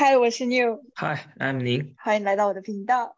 嗨，我是 New。Hi，I'm 宁。欢迎来到我的频道。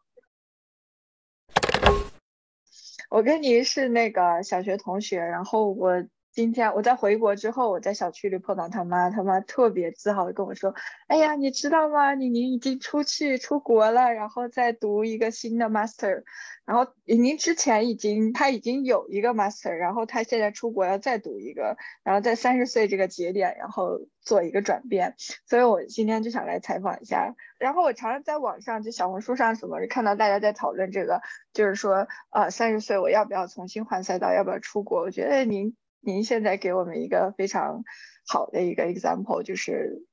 我跟您是那个小学同学，然后我。今天我在回国之后，我在小区里碰到他妈，他妈特别自豪的跟我说：“哎呀，你知道吗？你您已经出去出国了，然后再读一个新的 master。然后您之前已经他已经有一个 master，然后他现在出国要再读一个，然后在三十岁这个节点，然后做一个转变。所以我今天就想来采访一下。然后我常常在网上就小红书上什么看到大家在讨论这个，就是说呃三十岁我要不要重新换赛道，要不要出国？我觉得您。您现在给我们一个非常好的一个 example，就是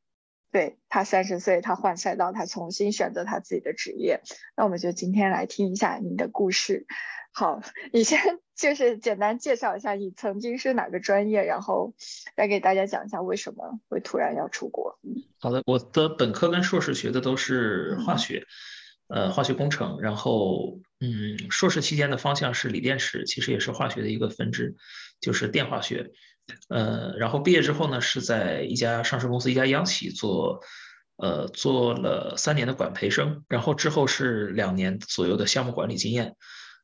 对他三十岁，他换赛道，他重新选择他自己的职业。那我们就今天来听一下您的故事。好，你先就是简单介绍一下你曾经是哪个专业，然后再给大家讲一下为什么会突然要出国。好的，我的本科跟硕士学的都是化学，呃，化学工程。然后，嗯，硕士期间的方向是锂电池，其实也是化学的一个分支。就是电化学，呃，然后毕业之后呢，是在一家上市公司，一家央企做，呃，做了三年的管培生，然后之后是两年左右的项目管理经验，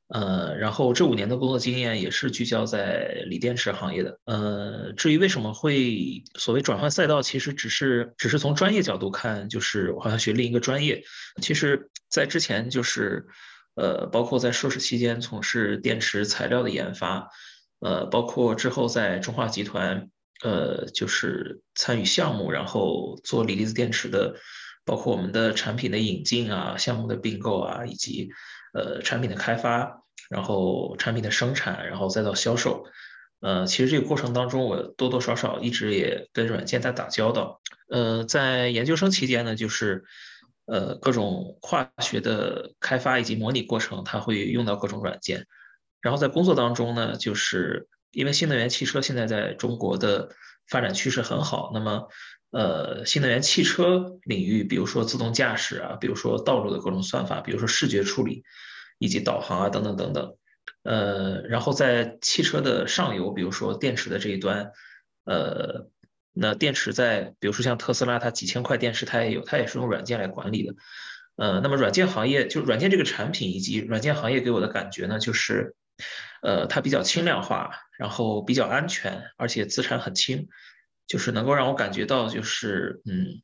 呃，然后这五年的工作经验也是聚焦在锂电池行业的，呃，至于为什么会所谓转换赛道，其实只是只是从专业角度看，就是我好像学另一个专业，其实在之前就是，呃，包括在硕士期间从事电池材料的研发。呃，包括之后在中化集团，呃，就是参与项目，然后做锂离子电池的，包括我们的产品的引进啊，项目的并购啊，以及呃产品的开发，然后产品的生产，然后再到销售，呃，其实这个过程当中，我多多少少一直也跟软件在打交道。呃，在研究生期间呢，就是呃各种化学的开发以及模拟过程，它会用到各种软件。然后在工作当中呢，就是因为新能源汽车现在在中国的发展趋势很好，那么，呃，新能源汽车领域，比如说自动驾驶啊，比如说道路的各种算法，比如说视觉处理，以及导航啊等等等等，呃，然后在汽车的上游，比如说电池的这一端，呃，那电池在比如说像特斯拉，它几千块电池它也有，它也是用软件来管理的，呃，那么软件行业就软件这个产品以及软件行业给我的感觉呢，就是。呃，它比较轻量化，然后比较安全，而且资产很轻，就是能够让我感觉到，就是嗯，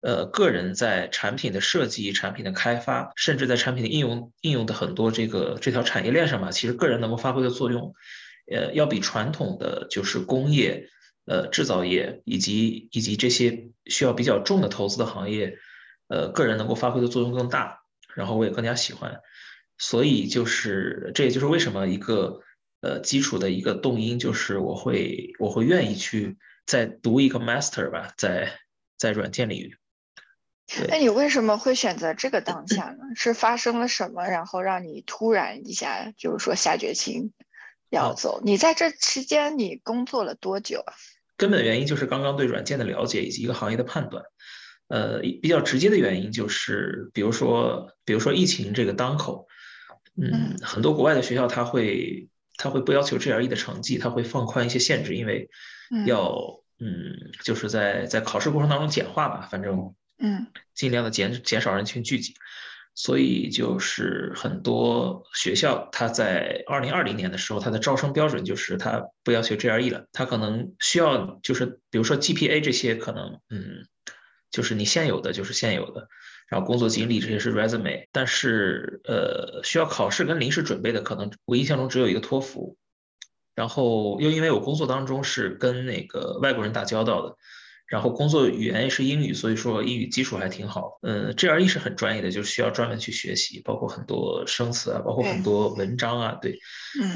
呃，个人在产品的设计、产品的开发，甚至在产品的应用应用的很多这个这条产业链上吧，其实个人能够发挥的作用，呃，要比传统的就是工业、呃制造业以及以及这些需要比较重的投资的行业，呃，个人能够发挥的作用更大，然后我也更加喜欢。所以就是，这也就是为什么一个呃基础的一个动因，就是我会我会愿意去再读一个 master 吧，在在软件领域。那你为什么会选择这个当下呢？是发生了什么，然后让你突然一下就是说下决心要走？你在这期间你工作了多久啊？根本原因就是刚刚对软件的了解以及一个行业的判断。呃，比较直接的原因就是，比如说比如说疫情这个当口。嗯，很多国外的学校他会他会不要求 GRE 的成绩，他会放宽一些限制，因为要嗯就是在在考试过程当中简化吧，反正嗯。尽量的减减少人群聚集，所以就是很多学校它在二零二零年的时候，它的招生标准就是它不要求 GRE 了，它可能需要就是比如说 GPA 这些可能嗯就是你现有的就是现有的。然后工作经历这些是 resume，但是呃需要考试跟临时准备的可能我印象中只有一个托福，然后又因为我工作当中是跟那个外国人打交道的，然后工作语言也是英语，所以说英语基础还挺好。嗯，GRE 是很专业的，就需要专门去学习，包括很多生词啊，包括很多文章啊，对，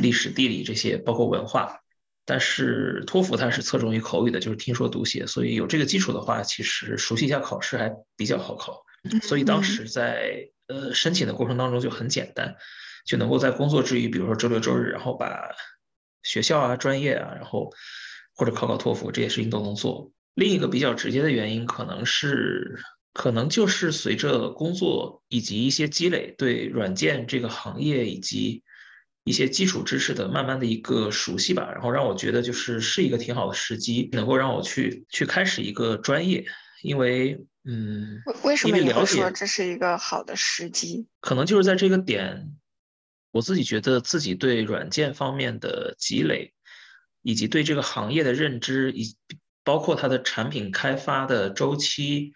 历史地理这些，包括文化。但是托福它是侧重于口语的，就是听说读写，所以有这个基础的话，其实熟悉一下考试还比较好考。所以当时在呃申请的过程当中就很简单，就能够在工作之余，比如说周六周日，然后把学校啊、专业啊，然后或者考考托福这些事情都能做。另一个比较直接的原因，可能是可能就是随着工作以及一些积累，对软件这个行业以及一些基础知识的慢慢的一个熟悉吧，然后让我觉得就是是一个挺好的时机，能够让我去去开始一个专业，因为。嗯，为为什么你会说这是一个好的时机？可能就是在这个点，我自己觉得自己对软件方面的积累，以及对这个行业的认知，以包括它的产品开发的周期，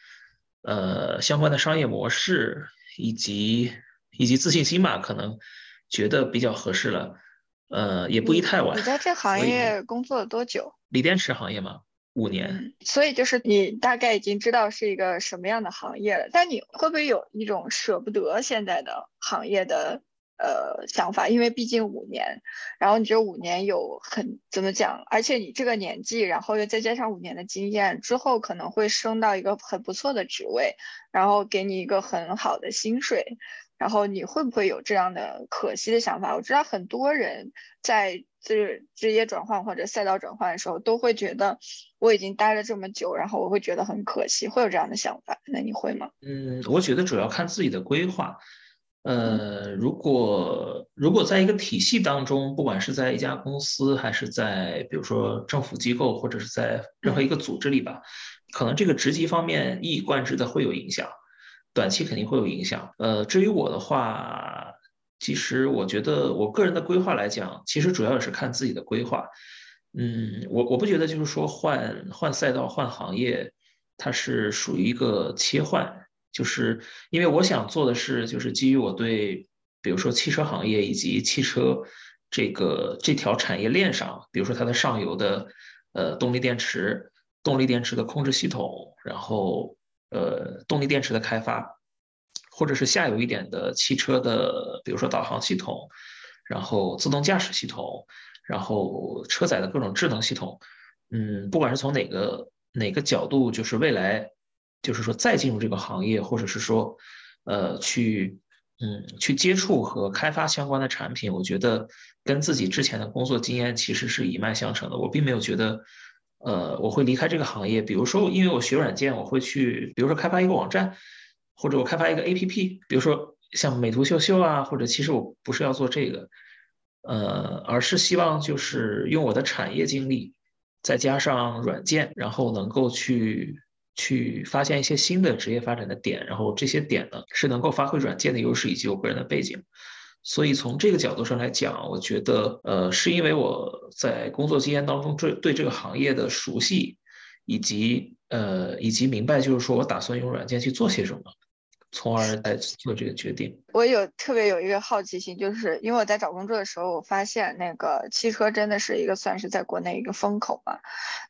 呃，相关的商业模式，以及以及自信心吧，可能觉得比较合适了。呃，也不宜太晚。你在这行业工作了多久？锂电池行业嘛，五年。所以就是你大概已经知道是一个什么样的行业了，但你会不会有一种舍不得现在的行业的呃想法？因为毕竟五年，然后你这五年有很怎么讲，而且你这个年纪，然后又再加上五年的经验，之后可能会升到一个很不错的职位，然后给你一个很好的薪水。然后你会不会有这样的可惜的想法？我知道很多人在职职业转换或者赛道转换的时候，都会觉得我已经待了这么久，然后我会觉得很可惜，会有这样的想法。那你会吗？嗯，我觉得主要看自己的规划。呃，如果如果在一个体系当中，不管是在一家公司，还是在比如说政府机构，或者是在任何一个组织里吧，可能这个职级方面一以贯之的会有影响，短期肯定会有影响。呃，至于我的话，其实我觉得我个人的规划来讲，其实主要也是看自己的规划。嗯，我我不觉得就是说换换赛道、换行业，它是属于一个切换。就是因为我想做的是，就是基于我对，比如说汽车行业以及汽车这个这条产业链上，比如说它的上游的呃动力电池、动力电池的控制系统，然后呃动力电池的开发，或者是下游一点的汽车的，比如说导航系统，然后自动驾驶系统，然后车载的各种智能系统，嗯，不管是从哪个哪个角度，就是未来。就是说，再进入这个行业，或者是说，呃，去，嗯，去接触和开发相关的产品，我觉得跟自己之前的工作经验其实是一脉相承的。我并没有觉得，呃，我会离开这个行业。比如说，因为我学软件，我会去，比如说开发一个网站，或者我开发一个 APP，比如说像美图秀秀啊，或者其实我不是要做这个，呃，而是希望就是用我的产业经历，再加上软件，然后能够去。去发现一些新的职业发展的点，然后这些点呢是能够发挥软件的优势以及我个人的背景，所以从这个角度上来讲，我觉得呃是因为我在工作经验当中对对这个行业的熟悉，以及呃以及明白就是说我打算用软件去做些什么，从而来做这个决定。我有特别有一个好奇心，就是因为我在找工作的时候，我发现那个汽车真的是一个算是在国内一个风口嘛，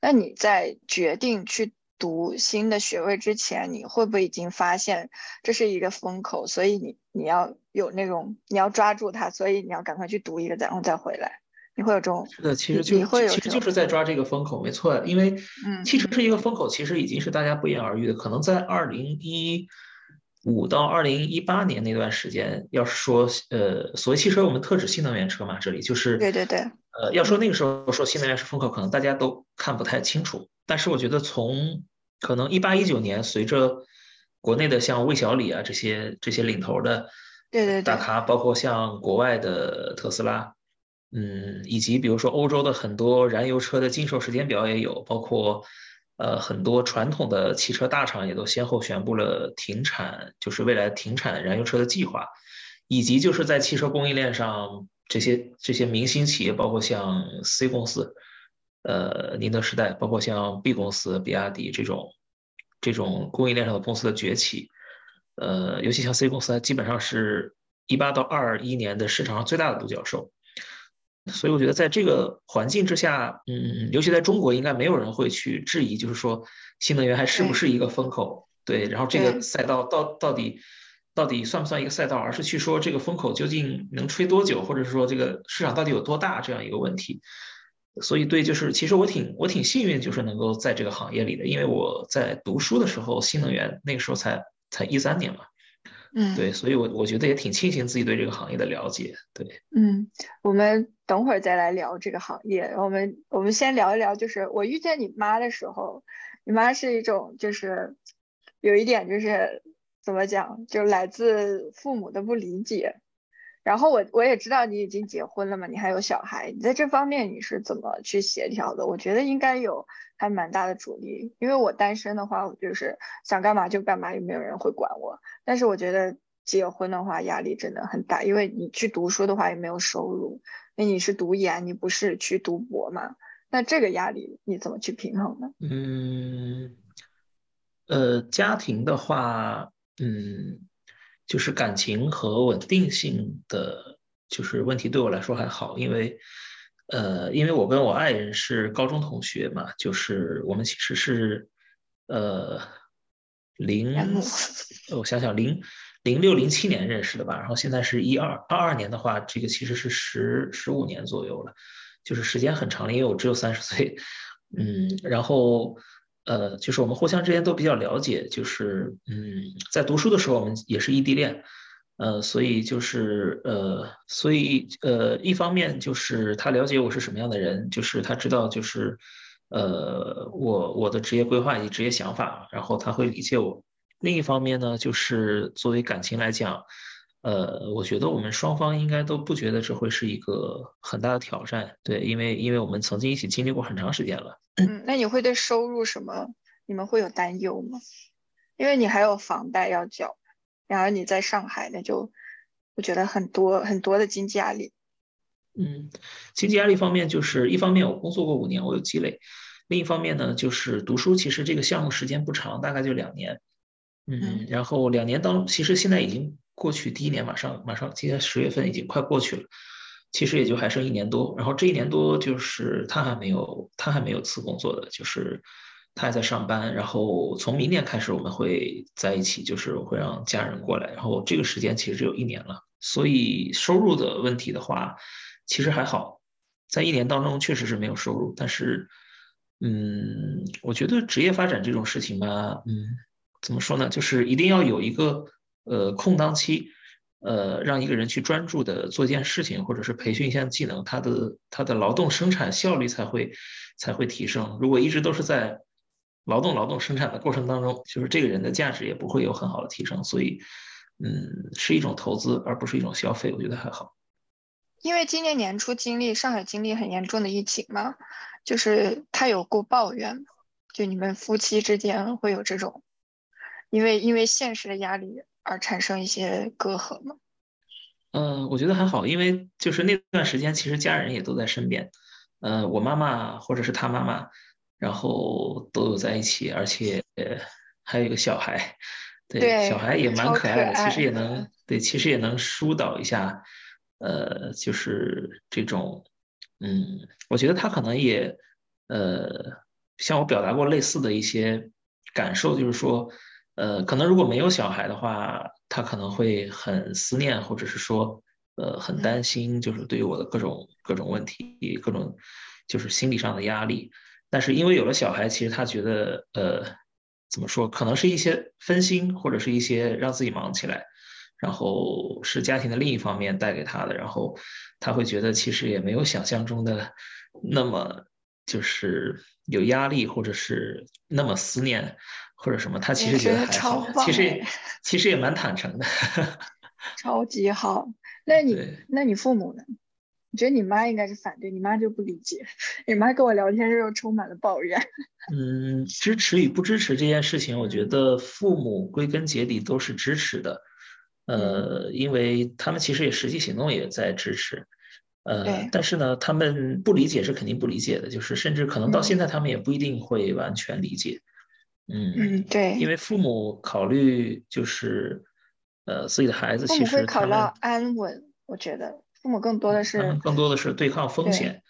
那你在决定去。读新的学位之前，你会不会已经发现这是一个风口？所以你你要有那种你要抓住它，所以你要赶快去读一个，然后再回来。你会有这种？是的，其实就其实就是在抓这个风口，没错。因为汽车是一个风口，其实已经是大家不言而喻的。可能在二零一五到二零一八年那段时间，要是说呃，所谓汽车，我们特指新能源车嘛，这里就是对对对。呃，要说那个时候说新能源是风口，可能大家都看不太清楚。但是我觉得从可能一八一九年，随着国内的像魏小李啊这些这些领头的对对大咖，包括像国外的特斯拉，嗯，以及比如说欧洲的很多燃油车的禁售时间表也有，包括呃很多传统的汽车大厂也都先后宣布了停产，就是未来停产燃油车的计划，以及就是在汽车供应链上这些这些明星企业，包括像 C 公司。呃，宁德时代，包括像 B 公司、比亚迪这种这种供应链上的公司的崛起，呃，尤其像 C 公司，它基本上是一八到二一年的市场上最大的独角兽。所以我觉得在这个环境之下，嗯，尤其在中国，应该没有人会去质疑，就是说新能源还是不是一个风口？对，然后这个赛道到到底到底算不算一个赛道？而是去说这个风口究竟能吹多久，或者是说这个市场到底有多大这样一个问题。所以，对，就是其实我挺我挺幸运，就是能够在这个行业里的，因为我在读书的时候，新能源那个时候才才一三年嘛，嗯，对，所以我我觉得也挺庆幸自己对这个行业的了解，对，嗯，我们等会儿再来聊这个行业，我们我们先聊一聊，就是我遇见你妈的时候，你妈是一种就是有一点就是怎么讲，就来自父母的不理解。然后我我也知道你已经结婚了嘛，你还有小孩，你在这方面你是怎么去协调的？我觉得应该有还蛮大的阻力，因为我单身的话，我就是想干嘛就干嘛，又没有人会管我。但是我觉得结婚的话压力真的很大，因为你去读书的话也没有收入，那你是读研，你不是去读博嘛？那这个压力你怎么去平衡呢？嗯，呃，家庭的话，嗯。就是感情和稳定性的就是问题对我来说还好，因为，呃，因为我跟我爱人是高中同学嘛，就是我们其实是，呃，零，我想想零零六零七年认识的吧，然后现在是一二二二年的话，这个其实是十十五年左右了，就是时间很长了，因为我只有三十岁，嗯，然后。呃，就是我们互相之间都比较了解，就是嗯，在读书的时候我们也是异地恋，呃，所以就是呃，所以呃，一方面就是他了解我是什么样的人，就是他知道就是呃我我的职业规划以及职业想法，然后他会理解我。另一方面呢，就是作为感情来讲，呃，我觉得我们双方应该都不觉得这会是一个很大的挑战，对，因为因为我们曾经一起经历过很长时间了。嗯，那你会对收入什么，你们会有担忧吗？因为你还有房贷要交，然而你在上海，那就我觉得很多很多的经济压力。嗯，经济压力方面，就是一方面我工作过五年，我有积累；另一方面呢，就是读书，其实这个项目时间不长，大概就两年。嗯，然后两年当，其实现在已经过去第一年，马上马上今年十月份已经快过去了。其实也就还剩一年多，然后这一年多就是他还没有他还没有辞工作的，就是他还在上班。然后从明年开始我们会在一起，就是会让家人过来。然后这个时间其实只有一年了，所以收入的问题的话，其实还好，在一年当中确实是没有收入。但是，嗯，我觉得职业发展这种事情吧，嗯，怎么说呢，就是一定要有一个呃空档期。呃，让一个人去专注的做一件事情，或者是培训一项技能，他的他的劳动生产效率才会才会提升。如果一直都是在劳动劳动生产的过程当中，就是这个人的价值也不会有很好的提升。所以，嗯，是一种投资，而不是一种消费，我觉得还好。因为今年年初经历上海经历很严重的疫情嘛，就是他有过抱怨，就你们夫妻之间会有这种，因为因为现实的压力。而产生一些隔阂吗？嗯，我觉得还好，因为就是那段时间，其实家人也都在身边。呃，我妈妈或者是他妈妈，然后都有在一起，而且还有一个小孩，对，小孩也蛮可爱的。其实也能对，其实也能疏导一下。呃，就是这种，嗯，我觉得他可能也呃，向我表达过类似的一些感受，就是说。呃，可能如果没有小孩的话，他可能会很思念，或者是说，呃，很担心，就是对于我的各种各种问题，各种就是心理上的压力。但是因为有了小孩，其实他觉得，呃，怎么说，可能是一些分心，或者是一些让自己忙起来，然后是家庭的另一方面带给他的，然后他会觉得其实也没有想象中的那么就是有压力，或者是那么思念。或者什么，他其实觉得还好，其实 其实也蛮坦诚的，超级好。那你那你父母呢？我觉得你妈应该是反对，你妈就不理解。你妈跟我聊天时候充满了抱怨。嗯，支持与不支持这件事情，我觉得父母归根结底都是支持的。呃，因为他们其实也实际行动也在支持。呃，但是呢，他们不理解是肯定不理解的，就是甚至可能到现在他们也不一定会完全理解。嗯嗯，对，因为父母考虑就是，呃，自己的孩子其实会考到安稳，我觉得父母更多的是更多的是对抗风险，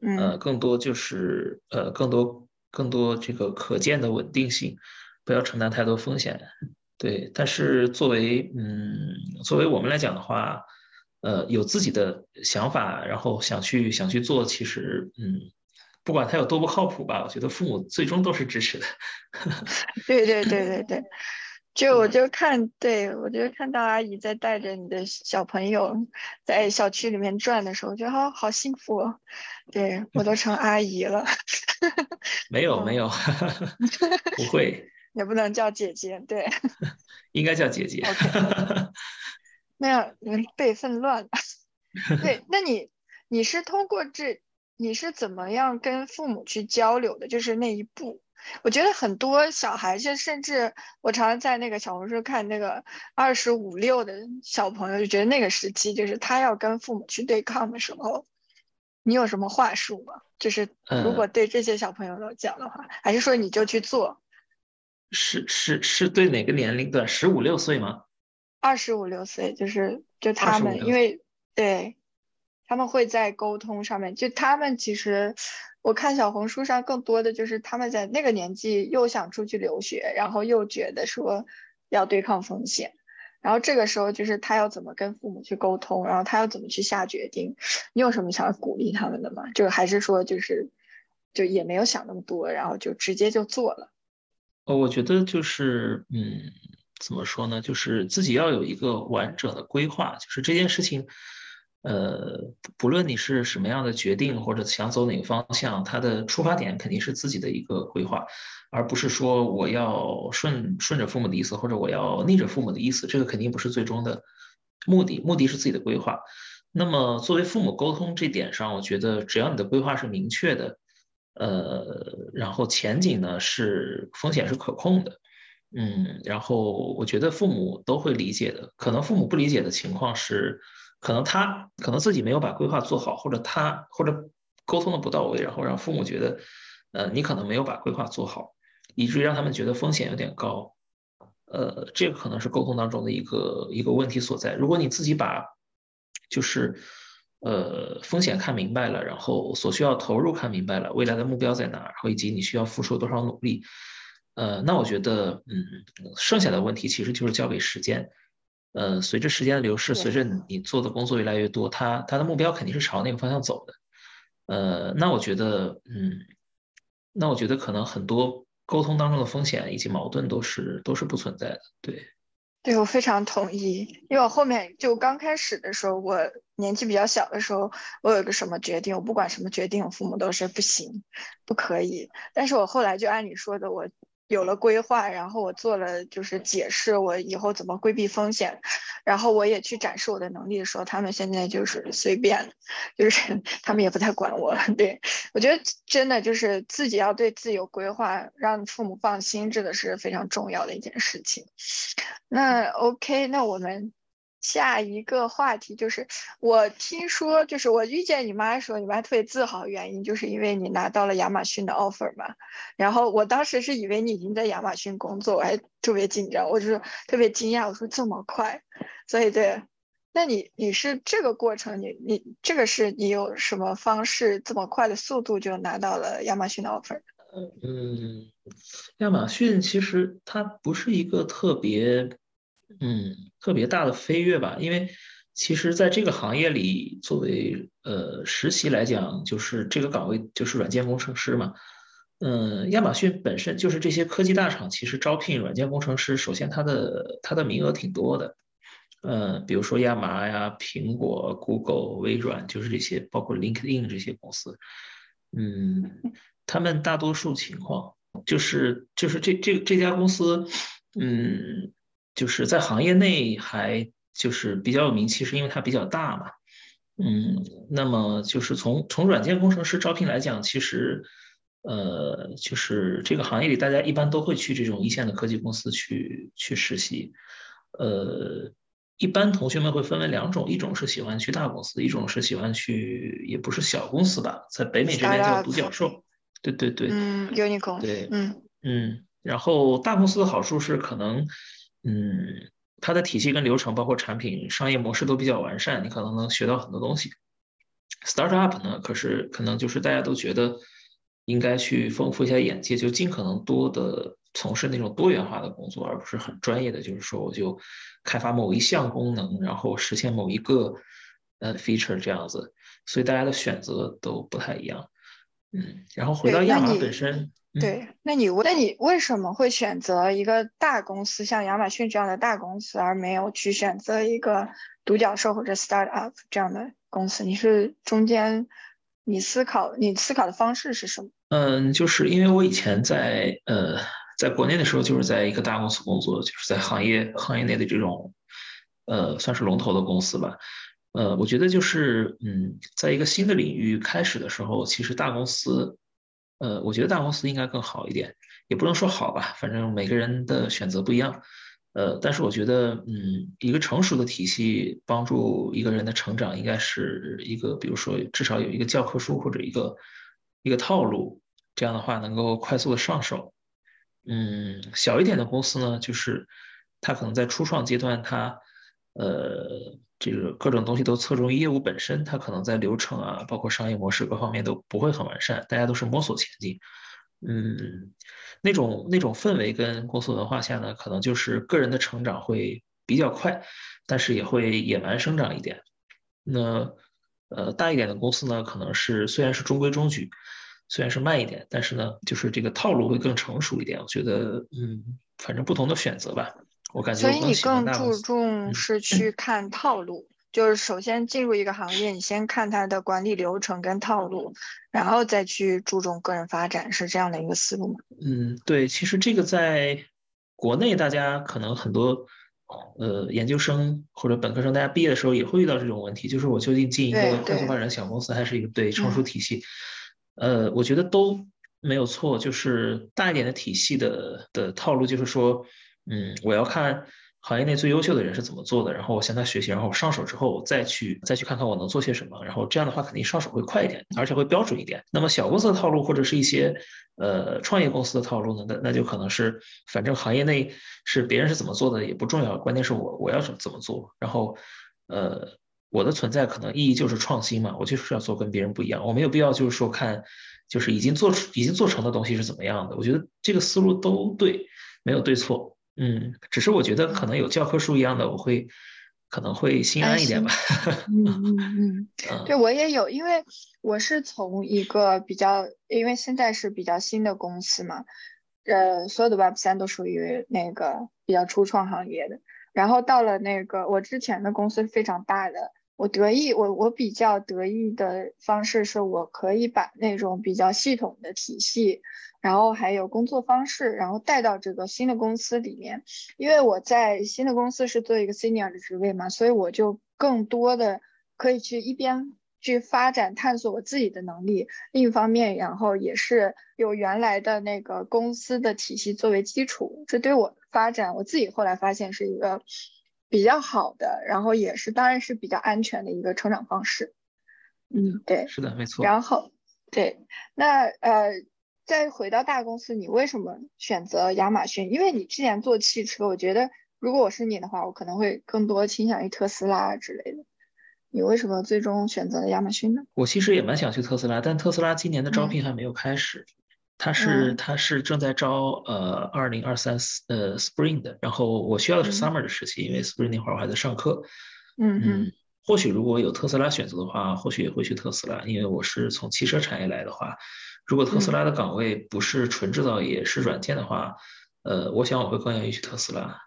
呃，更多就是呃，更多更多这个可见的稳定性，不要承担太多风险。对，但是作为嗯，作为我们来讲的话，呃，有自己的想法，然后想去想去做，其实嗯。不管他有多不靠谱吧，我觉得父母最终都是支持的。对对对对对，就我就看，对我就看到阿姨在带着你的小朋友在小区里面转的时候，我觉得好好幸福。哦。对我都成阿姨了。没有没有，不会。也不能叫姐姐，对。应该叫姐姐。那样人辈分乱。对，那你你是通过这，你是怎么样跟父母去交流的？就是那一步。我觉得很多小孩就甚至我常常在那个小红书看那个二十五六的小朋友，就觉得那个时期就是他要跟父母去对抗的时候，你有什么话术吗？就是如果对这些小朋友都讲的话，还是说你就去做？是是是对哪个年龄段？十五六岁吗？二十五六岁，就是就他们，因为对，他们会在沟通上面，就他们其实。我看小红书上更多的就是他们在那个年纪又想出去留学，然后又觉得说要对抗风险，然后这个时候就是他要怎么跟父母去沟通，然后他要怎么去下决定。你有什么想鼓励他们的吗？就还是说就是就也没有想那么多，然后就直接就做了。哦，我觉得就是嗯，怎么说呢？就是自己要有一个完整的规划，就是这件事情。呃，不论你是什么样的决定或者想走哪个方向，它的出发点肯定是自己的一个规划，而不是说我要顺顺着父母的意思，或者我要逆着父母的意思，这个肯定不是最终的目的。目的是自己的规划。那么作为父母沟通这点上，我觉得只要你的规划是明确的，呃，然后前景呢是风险是可控的，嗯，然后我觉得父母都会理解的。可能父母不理解的情况是。可能他可能自己没有把规划做好，或者他或者沟通的不到位，然后让父母觉得，呃，你可能没有把规划做好，以至于让他们觉得风险有点高，呃，这个可能是沟通当中的一个一个问题所在。如果你自己把就是呃风险看明白了，然后所需要投入看明白了，未来的目标在哪，然后以及你需要付出多少努力，呃，那我觉得，嗯，剩下的问题其实就是交给时间。呃，随着时间的流逝，随着你做的工作越来越多，他他的目标肯定是朝那个方向走的。呃，那我觉得，嗯，那我觉得可能很多沟通当中的风险以及矛盾都是都是不存在的。对，对我非常同意，因为我后面就刚开始的时候，我年纪比较小的时候，我有个什么决定，我不管什么决定，我父母都是不行，不可以。但是我后来就按你说的，我。有了规划，然后我做了就是解释我以后怎么规避风险，然后我也去展示我的能力的时候，他们现在就是随便，就是 他们也不太管我了。对我觉得真的就是自己要对自己有规划，让父母放心，这个是非常重要的一件事情。那 OK，那我们。下一个话题就是，我听说，就是我遇见你妈的时候，你妈特别自豪，原因就是因为你拿到了亚马逊的 offer 嘛。然后我当时是以为你已经在亚马逊工作，我还特别紧张，我就是特别惊讶，我说这么快。所以对，那你你是这个过程，你你这个是你有什么方式这么快的速度就拿到了亚马逊的 offer？嗯，亚马逊其实它不是一个特别。嗯，特别大的飞跃吧，因为其实在这个行业里，作为呃实习来讲，就是这个岗位就是软件工程师嘛。嗯，亚马逊本身就是这些科技大厂，其实招聘软件工程师，首先它的它的名额挺多的。嗯，比如说亚麻呀、苹果、Google、微软，就是这些，包括 LinkedIn 这些公司。嗯，他们大多数情况就是就是这这这家公司，嗯。就是在行业内还就是比较有名气，是因为它比较大嘛。嗯，那么就是从从软件工程师招聘来讲，其实呃，就是这个行业里大家一般都会去这种一线的科技公司去去实习。呃，一般同学们会分为两种，一种是喜欢去大公司，一种是喜欢去也不是小公司吧，在北美这边叫独角兽。对对对。嗯，unicorn。对，嗯嗯，然后大公司的好处是可能。嗯，它的体系跟流程，包括产品商业模式都比较完善，你可能能学到很多东西。Startup 呢，可是可能就是大家都觉得应该去丰富一下眼界，就尽可能多的从事那种多元化的工作，而不是很专业的，就是说我就开发某一项功能，然后实现某一个呃 feature 这样子，所以大家的选择都不太一样。嗯，然后回到亚马本身。对，那你那你为什么会选择一个大公司，像亚马逊这样的大公司，而没有去选择一个独角兽或者 startup 这样的公司？你是中间你思考你思考的方式是什么？嗯，就是因为我以前在呃在国内的时候，就是在一个大公司工作，就是在行业行业内的这种呃，算是龙头的公司吧。呃，我觉得就是，嗯，在一个新的领域开始的时候，其实大公司，呃，我觉得大公司应该更好一点，也不能说好吧，反正每个人的选择不一样。呃，但是我觉得，嗯，一个成熟的体系帮助一个人的成长，应该是一个，比如说至少有一个教科书或者一个一个套路，这样的话能够快速的上手。嗯，小一点的公司呢，就是它可能在初创阶段，它呃，这个各种东西都侧重于业务本身，它可能在流程啊，包括商业模式各方面都不会很完善，大家都是摸索前进。嗯，那种那种氛围跟公司文化下呢，可能就是个人的成长会比较快，但是也会野蛮生长一点。那呃，大一点的公司呢，可能是虽然是中规中矩，虽然是慢一点，但是呢，就是这个套路会更成熟一点。我觉得，嗯，反正不同的选择吧。我感觉，所以你更注重是去看套路，就是首先进入一个行业，你先看它的管理流程跟套路，然后再去注重个人发展，是这样的一个思路吗？嗯，对，其实这个在国内大家可能很多呃研究生或者本科生，大家毕业的时候也会遇到这种问题，就是我究竟进一个快速发展小公司，还是一个对成熟体系？呃，我觉得都没有错，就是大一点的体系的的套路，就是说。嗯，我要看行业内最优秀的人是怎么做的，然后我向他学习，然后我上手之后，再去再去看看我能做些什么，然后这样的话肯定上手会快一点，而且会标准一点。那么小公司的套路或者是一些呃创业公司的套路呢，那那就可能是反正行业内是别人是怎么做的也不重要，关键是我我要怎怎么做，然后呃我的存在可能意义就是创新嘛，我就是要做跟别人不一样，我没有必要就是说看就是已经做出已经做成的东西是怎么样的，我觉得这个思路都对，没有对错。嗯，只是我觉得可能有教科书一样的，我会可能会心安一点吧。嗯嗯嗯，对我也有，因为我是从一个比较，因为现在是比较新的公司嘛，呃，所有的 Web 三都属于那个比较初创行业的。然后到了那个我之前的公司非常大的，我得意，我我比较得意的方式是我可以把那种比较系统的体系。然后还有工作方式，然后带到这个新的公司里面，因为我在新的公司是做一个 senior 的职位嘛，所以我就更多的可以去一边去发展探索我自己的能力，另一方面，然后也是有原来的那个公司的体系作为基础，这对我发展我自己后来发现是一个比较好的，然后也是当然是比较安全的一个成长方式。嗯，对，是的，没错。然后对，那呃。再回到大公司，你为什么选择亚马逊？因为你之前做汽车，我觉得如果我是你的话，我可能会更多倾向于特斯拉之类的。你为什么最终选择了亚马逊呢？我其实也蛮想去特斯拉，但特斯拉今年的招聘还没有开始。它是它是正在招呃二零二三呃 Spring 的，然后我需要的是 Summer 的时期，因为 Spring 那会儿我还在上课。嗯嗯。或许如果有特斯拉选择的话，或许也会去特斯拉，因为我是从汽车产业来的话。如果特斯拉的岗位不是纯制造业，是软件的话，呃，我想我会更愿意去特斯拉。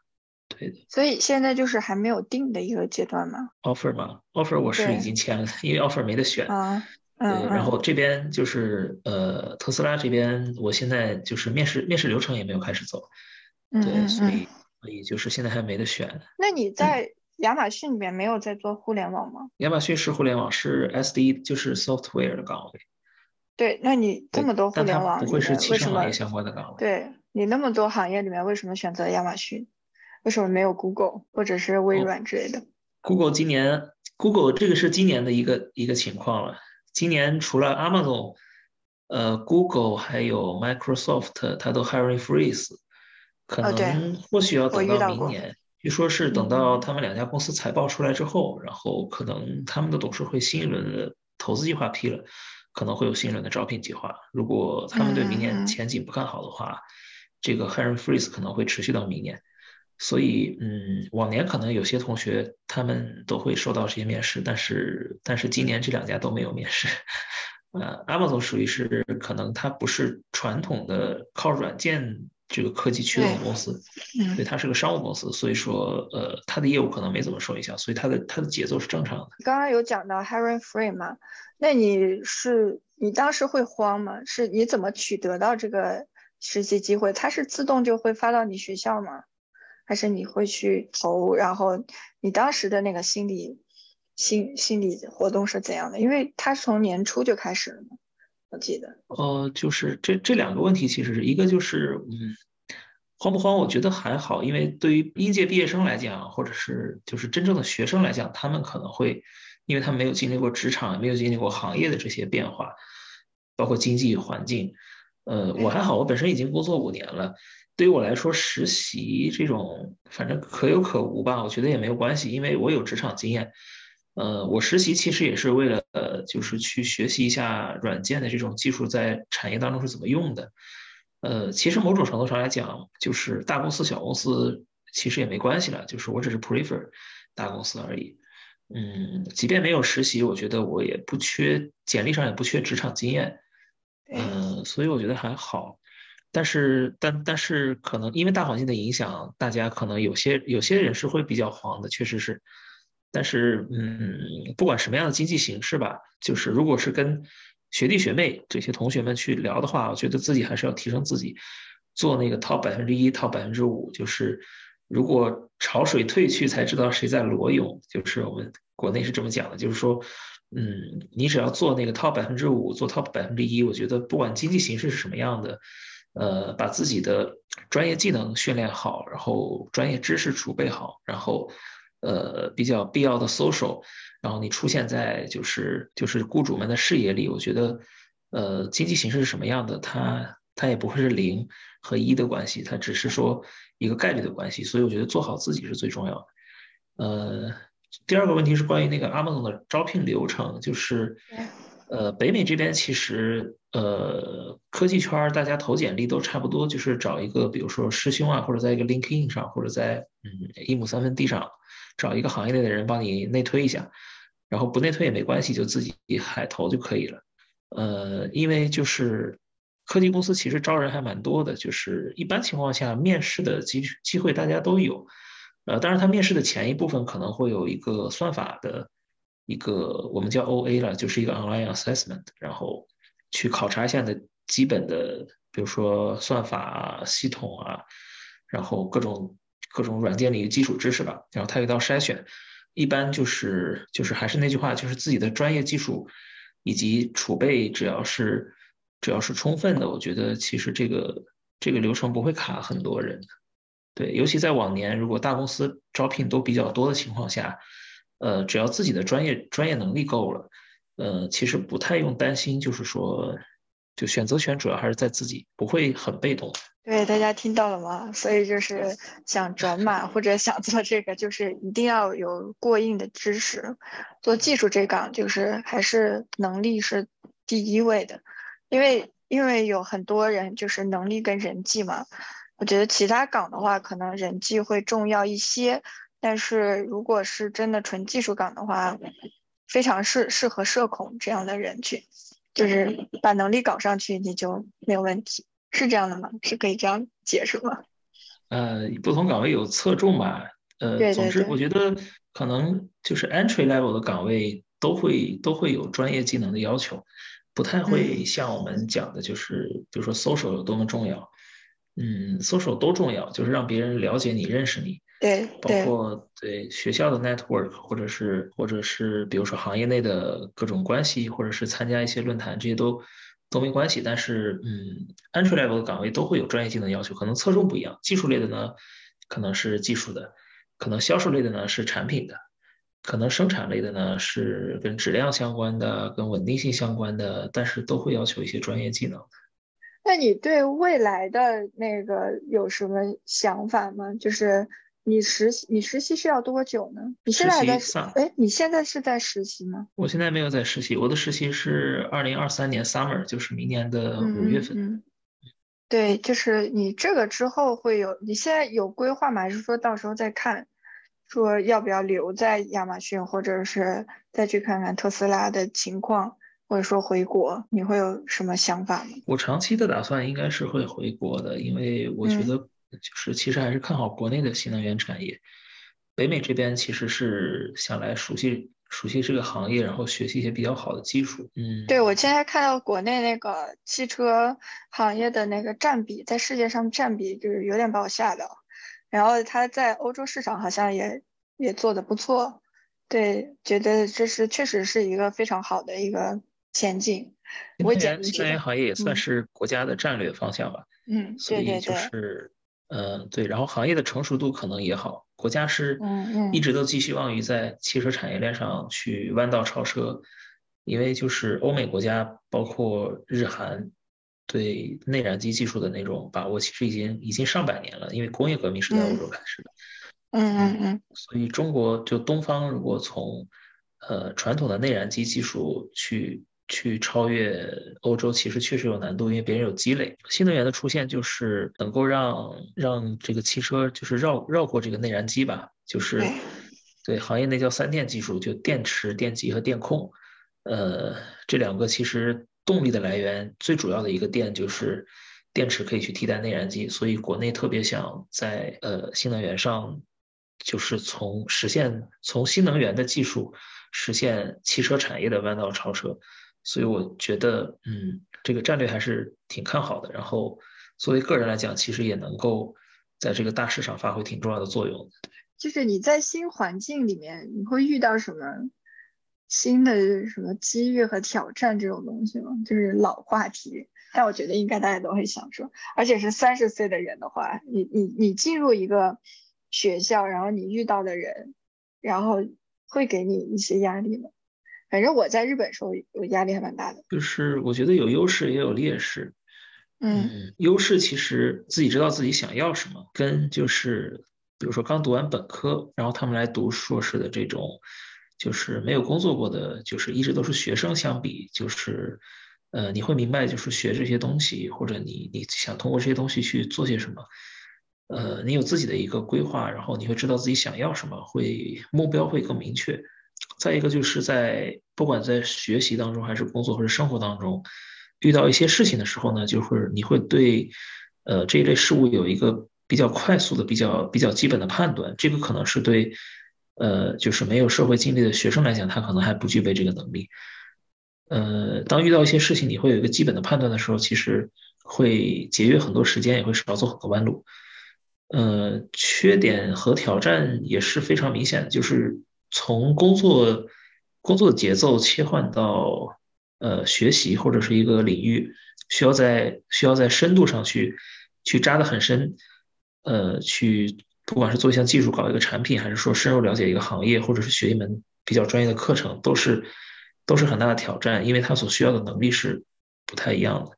对的。所以现在就是还没有定的一个阶段吗？offer 嘛？offer 我是已经签了，因为 offer 没得选。啊。对，然后这边就是呃，特斯拉这边，我现在就是面试面试流程也没有开始走。嗯对，所以所以就是现在还没得选。那你在亚马逊里面没有在做互联网吗？亚马逊是互联网，是 SD，就是 software 的岗位。对，那你这么多互联网，为什么相关的岗位？对你那么多行业里面，为什么选择亚马逊？为什么没有 Google 或者是微软之类的？Google 今年，Google 这个是今年的一个一个情况了。今年除了 Amazon，呃，Google 还有 Microsoft，它都 hiring freeze，可能或许要等到明年。据说是等到他们两家公司财报出来之后，然后可能他们的董事会新一轮的投资计划批了。可能会有新人的招聘计划。如果他们对明年前景不看好的话，这个 hiring freeze 可能会持续到明年。所以，嗯，往年可能有些同学他们都会收到这些面试，但是但是今年这两家都没有面试。呃，Amazon 属于是可能它不是传统的靠软件这个科技驱动的公司，对，它是个商务公司，所以说呃，它的业务可能没怎么受影响，所以它的它的节奏是正常的。刚刚有讲到 hiring freeze 嘛？那你是你当时会慌吗？是你怎么取得到这个实习机会？它是自动就会发到你学校吗？还是你会去投？然后你当时的那个心理心心理活动是怎样的？因为它是从年初就开始了嘛，我记得。呃，就是这这两个问题，其实是一个就是嗯。慌不慌？我觉得还好，因为对于应届毕业生来讲，或者是就是真正的学生来讲，他们可能会，因为他们没有经历过职场，没有经历过行业的这些变化，包括经济环境。呃，我还好，我本身已经工作五年了。对于我来说，实习这种反正可有可无吧，我觉得也没有关系，因为我有职场经验。呃，我实习其实也是为了，呃，就是去学习一下软件的这种技术在产业当中是怎么用的。呃，其实某种程度上来讲，就是大公司、小公司其实也没关系了，就是我只是 prefer 大公司而已。嗯，即便没有实习，我觉得我也不缺，简历上也不缺职场经验。嗯，所以我觉得还好。但是，但但是可能因为大环境的影响，大家可能有些有些人是会比较慌的，确实是。但是，嗯，不管什么样的经济形势吧，就是如果是跟学弟学妹这些同学们去聊的话，我觉得自己还是要提升自己，做那个 top 百分之一，top 百分之五。就是如果潮水退去，才知道谁在裸泳。就是我们国内是这么讲的，就是说，嗯，你只要做那个 top 百分之五，做 top 百分之一，我觉得不管经济形势是什么样的，呃，把自己的专业技能训练好，然后专业知识储备好，然后呃，比较必要的 social。然后你出现在就是就是雇主们的视野里，我觉得，呃，经济形势是什么样的，它它也不会是零和一的关系，它只是说一个概率的关系。所以我觉得做好自己是最重要的。呃，第二个问题是关于那个阿梦的招聘流程，就是，呃，北美这边其实呃科技圈大家投简历都差不多，就是找一个比如说师兄啊，或者在一个 LinkedIn 上，或者在嗯一亩三分地上找一个行业内的人帮你内推一下。然后不内推也没关系，就自己 海投就可以了。呃，因为就是科技公司其实招人还蛮多的，就是一般情况下面试的机机会大家都有。呃，当然他面试的前一部分可能会有一个算法的一个我们叫 OA 了，就是一个 online assessment，然后去考察一下你的基本的，比如说算法啊、系统啊，然后各种各种软件领域基础知识吧。然后它有一道筛选。一般就是就是还是那句话，就是自己的专业技术以及储备，只要是只要是充分的，我觉得其实这个这个流程不会卡很多人。对，尤其在往年，如果大公司招聘都比较多的情况下，呃，只要自己的专业专业能力够了，呃，其实不太用担心，就是说。就选择权主要还是在自己，不会很被动。对，大家听到了吗？所以就是想转码或者想做这个，就是一定要有过硬的知识。做技术这岗，就是还是能力是第一位的，因为因为有很多人就是能力跟人际嘛。我觉得其他岗的话，可能人际会重要一些，但是如果是真的纯技术岗的话，非常适适合社恐这样的人群。就是把能力搞上去，你就没有问题，是这样的吗？是可以这样解释吗？呃，不同岗位有侧重吧。呃，总之我觉得可能就是 entry level 的岗位都会都会有专业技能的要求，不太会像我们讲的，就是比如说 social 有多么重要。嗯，social 都重要，就是让别人了解你、认识你。对，包括对学校的 network，或者是或者是比如说行业内的各种关系，或者是参加一些论坛，这些都都没关系。但是，嗯，entry level 的岗位都会有专业技能要求，可能侧重不一样。技术类的呢，可能是技术的；可能销售类的呢是产品的；可能生产类的呢是跟质量相关的、跟稳定性相关的，但是都会要求一些专业技能。那你对未来的那个有什么想法吗？就是。你实习你实习需要多久呢？你现在在哎，你现在是在实习吗？我现在没有在实习，我的实习是二零二三年 summer，就是明年的五月份。嗯，对，就是你这个之后会有，你现在有规划吗？还是说到时候再看，说要不要留在亚马逊，或者是再去看看特斯拉的情况，或者说回国，你会有什么想法吗？我长期的打算应该是会回国的，因为我觉得。就是其实还是看好国内的新能源产业，北美这边其实是想来熟悉熟悉这个行业，然后学习一些比较好的技术。嗯，对我现在看到国内那个汽车行业的那个占比，在世界上占比就是有点把我吓到，然后他在欧洲市场好像也也做的不错，对，觉得这是确实是一个非常好的一个前景。我简新能源行业也算是国家的战略方向吧。嗯，所以就是，嗯，对，然后行业的成熟度可能也好，国家是一直都寄希望于在汽车产业链上去弯道超车，因为就是欧美国家包括日韩。对内燃机技术的那种把握，其实已经已经上百年了，因为工业革命是在欧洲开始的。嗯嗯嗯。所以中国就东方，如果从呃传统的内燃机技术去去超越欧洲，其实确实有难度，因为别人有积累。新能源的出现就是能够让让这个汽车就是绕绕过这个内燃机吧，就是对行业内叫三电技术，就电池、电机和电控。呃，这两个其实。动力的来源最主要的一个电就是电池可以去替代内燃机，所以国内特别想在呃新能源上，就是从实现从新能源的技术实现汽车产业的弯道超车，所以我觉得嗯这个战略还是挺看好的。然后作为个人来讲，其实也能够在这个大市场发挥挺重要的作用。就是你在新环境里面，你会遇到什么？新的什么机遇和挑战这种东西吗？就是老话题，但我觉得应该大家都会想说，而且是三十岁的人的话，你你你进入一个学校，然后你遇到的人，然后会给你一些压力吗？反正我在日本时候，我压力还蛮大的。就是我觉得有优势也有劣势。嗯，优势其实自己知道自己想要什么，跟就是比如说刚读完本科，然后他们来读硕士的这种。就是没有工作过的，就是一直都是学生相比，就是，呃，你会明白，就是学这些东西，或者你你想通过这些东西去做些什么，呃，你有自己的一个规划，然后你会知道自己想要什么，会目标会更明确。再一个就是在不管在学习当中还是工作或者生活当中，遇到一些事情的时候呢，就会你会对，呃，这一类事物有一个比较快速的、比较比较基本的判断，这个可能是对。呃，就是没有社会经历的学生来讲，他可能还不具备这个能力。呃，当遇到一些事情，你会有一个基本的判断的时候，其实会节约很多时间，也会少走很多弯路。呃，缺点和挑战也是非常明显的，就是从工作工作的节奏切换到呃学习或者是一个领域，需要在需要在深度上去去扎得很深，呃，去。不管是做一项技术，搞一个产品，还是说深入了解一个行业，或者是学一门比较专业的课程，都是都是很大的挑战，因为它所需要的能力是不太一样的。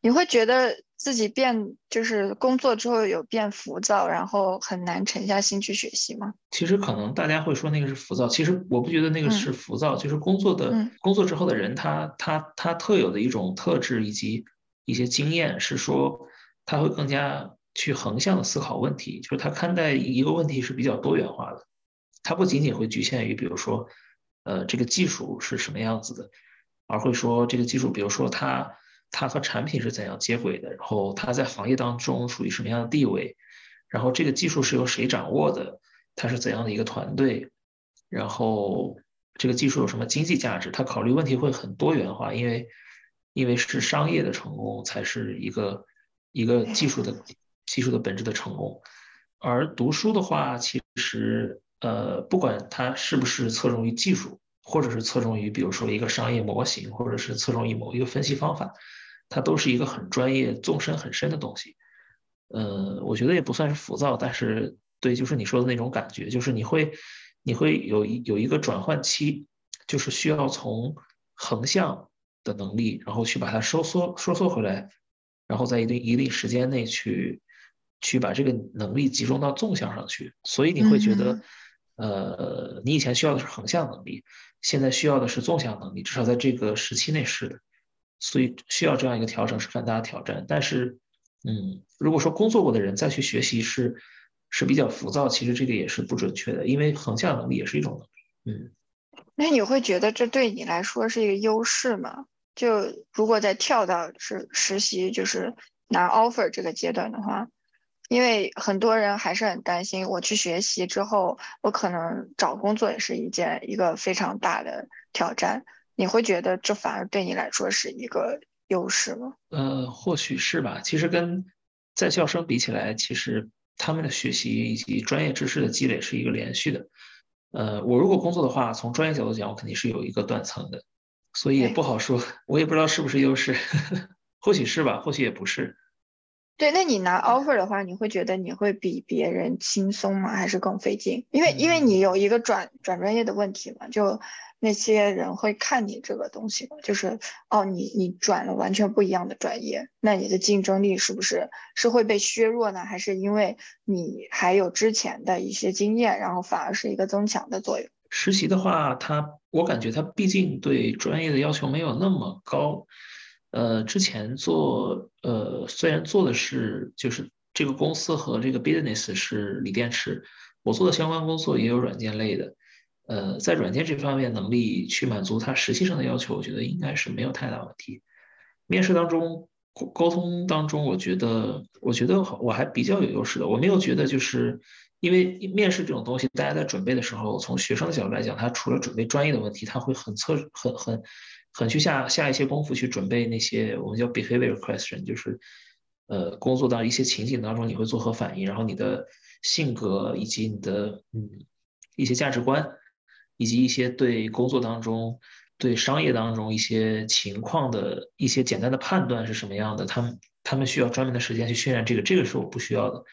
你会觉得自己变，就是工作之后有变浮躁，然后很难沉下心去学习吗？其实可能大家会说那个是浮躁，其实我不觉得那个是浮躁，就是工作的工作之后的人，他他他特有的一种特质以及一些经验，是说他会更加。去横向的思考问题，就是他看待一个问题是比较多元化的，他不仅仅会局限于，比如说，呃，这个技术是什么样子的，而会说这个技术，比如说它它和产品是怎样接轨的，然后它在行业当中属于什么样的地位，然后这个技术是由谁掌握的，它是怎样的一个团队，然后这个技术有什么经济价值，他考虑问题会很多元化，因为因为是商业的成功才是一个一个技术的。技术的本质的成功，而读书的话，其实呃，不管它是不是侧重于技术，或者是侧重于比如说一个商业模型，或者是侧重于某一个分析方法，它都是一个很专业、纵深很深的东西。呃，我觉得也不算是浮躁，但是对，就是你说的那种感觉，就是你会你会有一有一个转换期，就是需要从横向的能力，然后去把它收缩收缩回来，然后在一定一定时间内去。去把这个能力集中到纵向上去，所以你会觉得，呃，你以前需要的是横向能力，现在需要的是纵向能力，至少在这个时期内是的，所以需要这样一个调整是很大的挑战。但是，嗯，如果说工作过的人再去学习是是比较浮躁，其实这个也是不准确的，因为横向能力也是一种能力。嗯，那你会觉得这对你来说是一个优势吗？就如果再跳到是实习，就是拿 offer 这个阶段的话。因为很多人还是很担心，我去学习之后，我可能找工作也是一件一个非常大的挑战。你会觉得这反而对你来说是一个优势吗？呃，或许是吧。其实跟在校生比起来，其实他们的学习以及专业知识的积累是一个连续的。呃，我如果工作的话，从专业角度讲，我肯定是有一个断层的，所以也不好说，我也不知道是不是优势，或许是吧，或许也不是。对，那你拿 offer 的话，你会觉得你会比别人轻松吗？还是更费劲？因为因为你有一个转转专业的问题嘛，就那些人会看你这个东西，就是哦，你你转了完全不一样的专业，那你的竞争力是不是是会被削弱呢？还是因为你还有之前的一些经验，然后反而是一个增强的作用？实习的话，它我感觉它毕竟对专业的要求没有那么高。呃，之前做呃，虽然做的是就是这个公司和这个 business 是锂电池，我做的相关工作也有软件类的，呃，在软件这方面能力去满足他实际上的要求，我觉得应该是没有太大问题。面试当中沟通当中，我觉得我觉得我还比较有优势的，我没有觉得就是因为面试这种东西，大家在准备的时候，从学生的角度来讲，他除了准备专业的问题，他会很测很很。很去下下一些功夫去准备那些我们叫 behavior question，就是，呃，工作到一些情景当中你会作何反应，然后你的性格以及你的嗯一些价值观，以及一些对工作当中对商业当中一些情况的一些简单的判断是什么样的，他们他们需要专门的时间去训练这个，这个是我不需要的。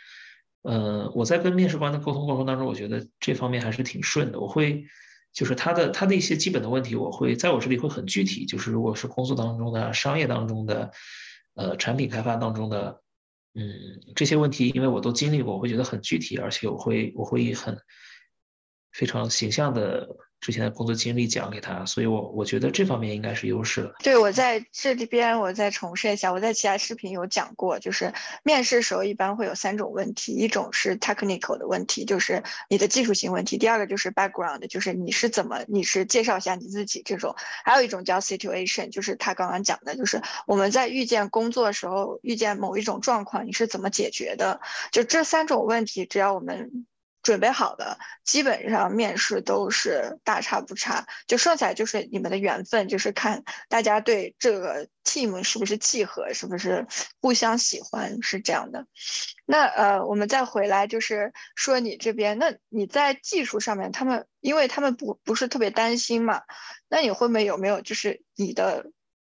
呃，我在跟面试官的沟通过程当中，我觉得这方面还是挺顺的，我会。就是他的他的一些基本的问题，我会在我这里会很具体。就是如果是工作当中的、商业当中的、呃产品开发当中的，嗯这些问题，因为我都经历过，我会觉得很具体，而且我会我会很非常形象的。之前的工作经历讲给他，所以我我觉得这方面应该是优势了。对我在这里边，我再重申一下，我在其他视频有讲过，就是面试时候一般会有三种问题，一种是 technical 的问题，就是你的技术性问题；第二个就是 background，就是你是怎么，你是介绍一下你自己这种；还有一种叫 situation，就是他刚刚讲的，就是我们在遇见工作时候，遇见某一种状况，你是怎么解决的？就这三种问题，只要我们。准备好的，基本上面试都是大差不差，就剩下就是你们的缘分，就是看大家对这个 team 是不是契合，是不是互相喜欢，是这样的。那呃，我们再回来就是说你这边，那你在技术上面，他们因为他们不不是特别担心嘛，那你会没有没有就是你的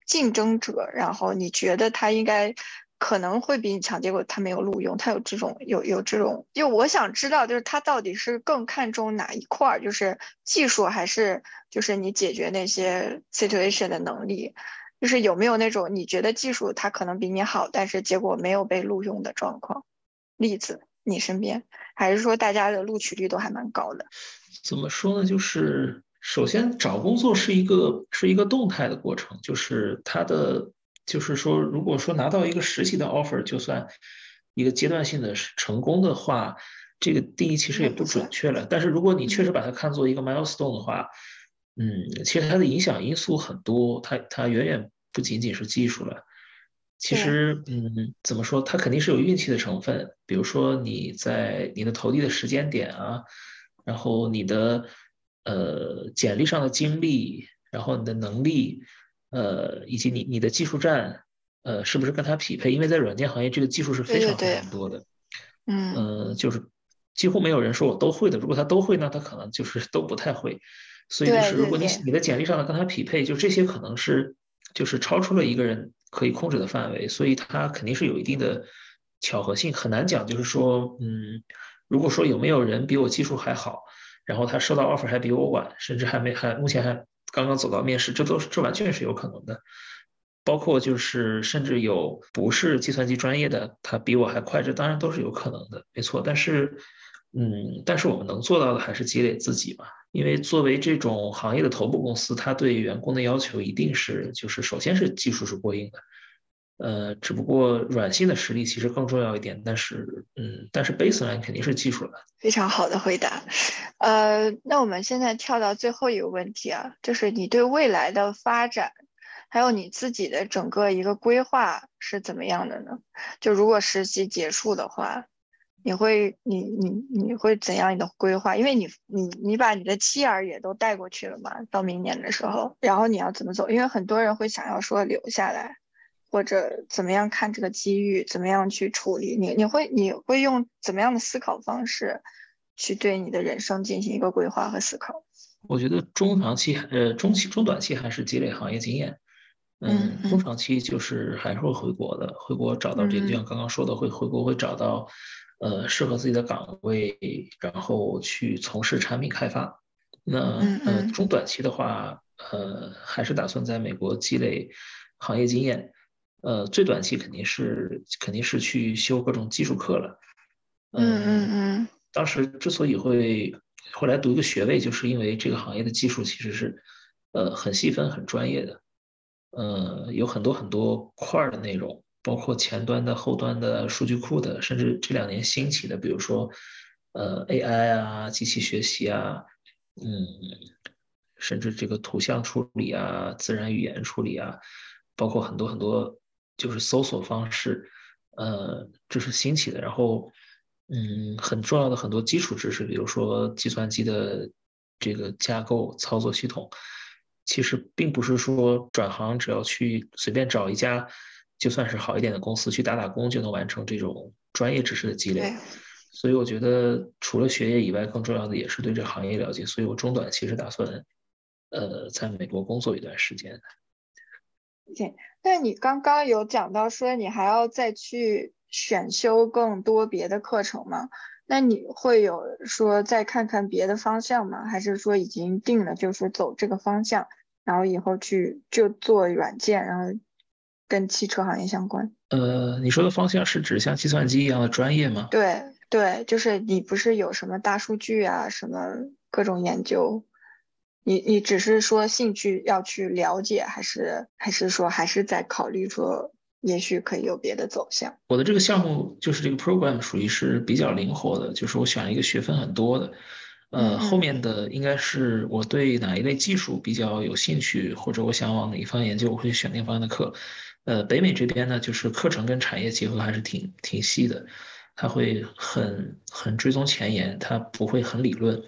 竞争者，然后你觉得他应该。可能会比你强，结果他没有录用，他有这种有有这种，就我想知道，就是他到底是更看重哪一块儿，就是技术还是就是你解决那些 situation 的能力，就是有没有那种你觉得技术他可能比你好，但是结果没有被录用的状况例子，你身边还是说大家的录取率都还蛮高的？怎么说呢？就是首先找工作是一个是一个动态的过程，就是它的。就是说，如果说拿到一个实习的 offer，就算一个阶段性的成功的话，这个定义其实也不准确了。但是如果你确实把它看作一个 milestone 的话，嗯，其实它的影响因素很多，它它远远不仅仅是技术了。其实，嗯，怎么说，它肯定是有运气的成分。比如说你在你的投递的时间点啊，然后你的呃简历上的经历，然后你的能力。呃，以及你你的技术栈，呃，是不是跟他匹配？因为在软件行业，这个技术是非常非常多的，嗯，就是几乎没有人说我都会的。如果他都会那，他可能就是都不太会。所以就是如果你你的简历上的跟他匹配，就这些可能是就是超出了一个人可以控制的范围，所以他肯定是有一定的巧合性，很难讲。就是说，嗯，如果说有没有人比我技术还好，然后他收到 offer 还比我晚，甚至还没还目前还。刚刚走到面试，这都是这完全是有可能的，包括就是甚至有不是计算机专业的，他比我还快，这当然都是有可能的，没错。但是，嗯，但是我们能做到的还是积累自己嘛，因为作为这种行业的头部公司，它对员工的要求一定是就是首先是技术是过硬的。呃，只不过软性的实力其实更重要一点，但是，嗯，但是 baseline 肯定是技术了。非常好的回答。呃，那我们现在跳到最后一个问题啊，就是你对未来的发展，还有你自己的整个一个规划是怎么样的呢？就如果实习结束的话，你会，你你你会怎样你的规划？因为你你你把你的妻儿也都带过去了嘛，到明年的时候，然后你要怎么走？因为很多人会想要说留下来。或者怎么样看这个机遇，怎么样去处理？你你会你会用怎么样的思考方式去对你的人生进行一个规划和思考？我觉得中长期呃中期中短期还是积累行业经验，嗯，中长期就是还是会回国的，回国找到这个，就像刚刚说的，会回国会找到呃适合自己的岗位，然后去从事产品开发。那呃中短期的话，呃还是打算在美国积累行业经验。呃，最短期肯定是肯定是去修各种技术课了。嗯嗯嗯。当时之所以会后来读一个学位，就是因为这个行业的技术其实是呃很细分、很专业的。呃，有很多很多块儿的内容，包括前端的、后端的、数据库的，甚至这两年兴起的，比如说呃 AI 啊、机器学习啊，嗯，甚至这个图像处理啊、自然语言处理啊，包括很多很多。就是搜索方式，呃，这是兴起的。然后，嗯，很重要的很多基础知识，比如说计算机的这个架构、操作系统，其实并不是说转行只要去随便找一家就算是好一点的公司去打打工就能完成这种专业知识的积累。所以我觉得除了学业以外，更重要的也是对这行业了解。所以我中短期是打算，呃，在美国工作一段时间。对，那你刚刚有讲到说你还要再去选修更多别的课程吗？那你会有说再看看别的方向吗？还是说已经定了就是走这个方向，然后以后去就做软件，然后跟汽车行业相关？呃，你说的方向是指像计算机一样的专业吗？对对，就是你不是有什么大数据啊，什么各种研究？你你只是说兴趣要去了解，还是还是说还是在考虑说，也许可以有别的走向？我的这个项目就是这个 program 属于是比较灵活的，就是我选了一个学分很多的，呃，后面的应该是我对哪一类技术比较有兴趣，或者我想往哪一方研究，我会选那方面的课。呃，北美这边呢，就是课程跟产业结合还是挺挺细的，它会很很追踪前沿，它不会很理论。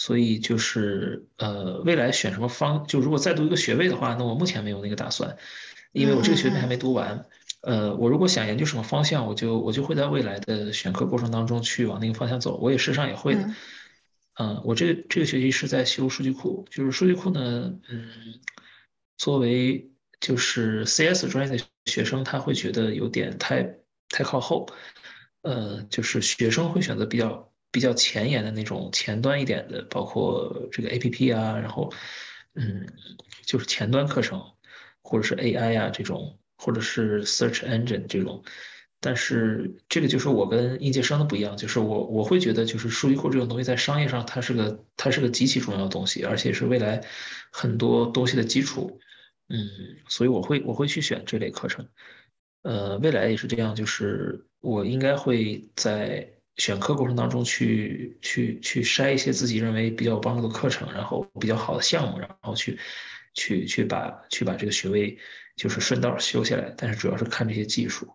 所以就是呃，未来选什么方，就如果再读一个学位的话，那我目前没有那个打算，因为我这个学位还没读完。呃，我如果想研究什么方向，我就我就会在未来的选课过程当中去往那个方向走。我也事实上也会的。嗯，我这这个学期是在修数据库，就是数据库呢，嗯，作为就是 CS 专业的学生，他会觉得有点太太靠后，呃，就是学生会选择比较。比较前沿的那种前端一点的，包括这个 A P P 啊，然后，嗯，就是前端课程，或者是 A I 啊这种，或者是 Search Engine 这种。但是这个就是我跟应届生的不一样，就是我我会觉得就是数据库这种东西在商业上它是个它是个极其重要的东西，而且是未来很多东西的基础。嗯，所以我会我会去选这类课程。呃，未来也是这样，就是我应该会在。选课过程当中去去去筛一些自己认为比较有帮助的课程，然后比较好的项目，然后去去去把去把这个学位就是顺道修下来。但是主要是看这些技术。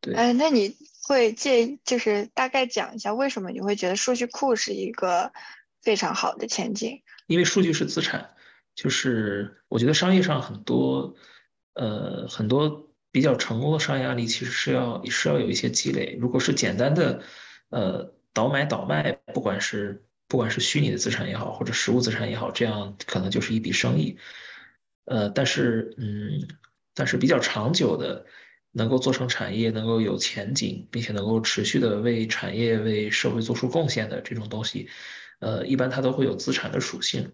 对，哎，那你会介就是大概讲一下为什么你会觉得数据库是一个非常好的前景？因为数据是资产，就是我觉得商业上很多呃很多比较成功的商业案例其实是要是要有一些积累。如果是简单的。呃，倒买倒卖，不管是不管是虚拟的资产也好，或者实物资产也好，这样可能就是一笔生意。呃，但是，嗯，但是比较长久的，能够做成产业，能够有前景，并且能够持续的为产业、为社会做出贡献的这种东西，呃，一般它都会有资产的属性。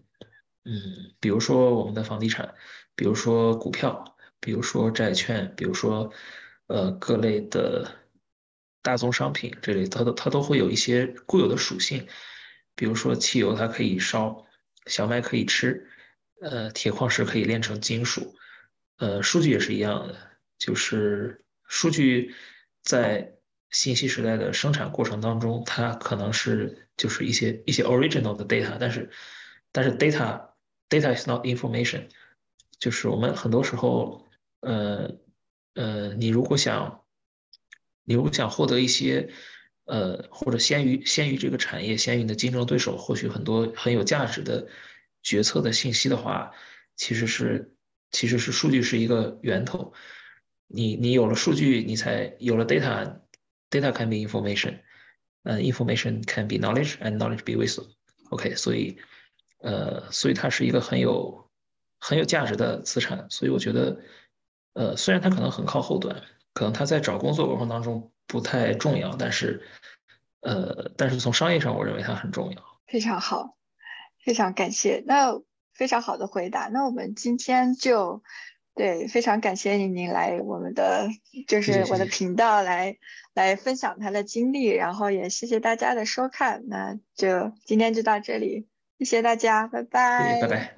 嗯，比如说我们的房地产，比如说股票，比如说债券，比如说呃各类的。大宗商品这类，它都它都会有一些固有的属性，比如说汽油它可以烧，小麦可以吃，呃，铁矿石可以炼成金属，呃，数据也是一样的，就是数据在信息时代的生产过程当中，它可能是就是一些一些 original 的 data，但是但是 data data is not information，就是我们很多时候，呃呃，你如果想你如果想获得一些，呃，或者先于先于这个产业，先于你的竞争对手，获取很多很有价值的决策的信息的话，其实是其实是数据是一个源头。你你有了数据，你才有了 data，data can be information，嗯，information can be knowledge，and knowledge be wisdom。OK，所以呃，所以它是一个很有很有价值的资产。所以我觉得，呃，虽然它可能很靠后端，可能他在找工作过程当中不太重要，但是呃，但是从商业上，我认为它很重要。非常好，非常感谢。那非常好的回答。那我们今天就。对，非常感谢您来我们的，就是我的频道来来分享他的经历，然后也谢谢大家的收看，那就今天就到这里，谢谢大家，拜拜，拜拜。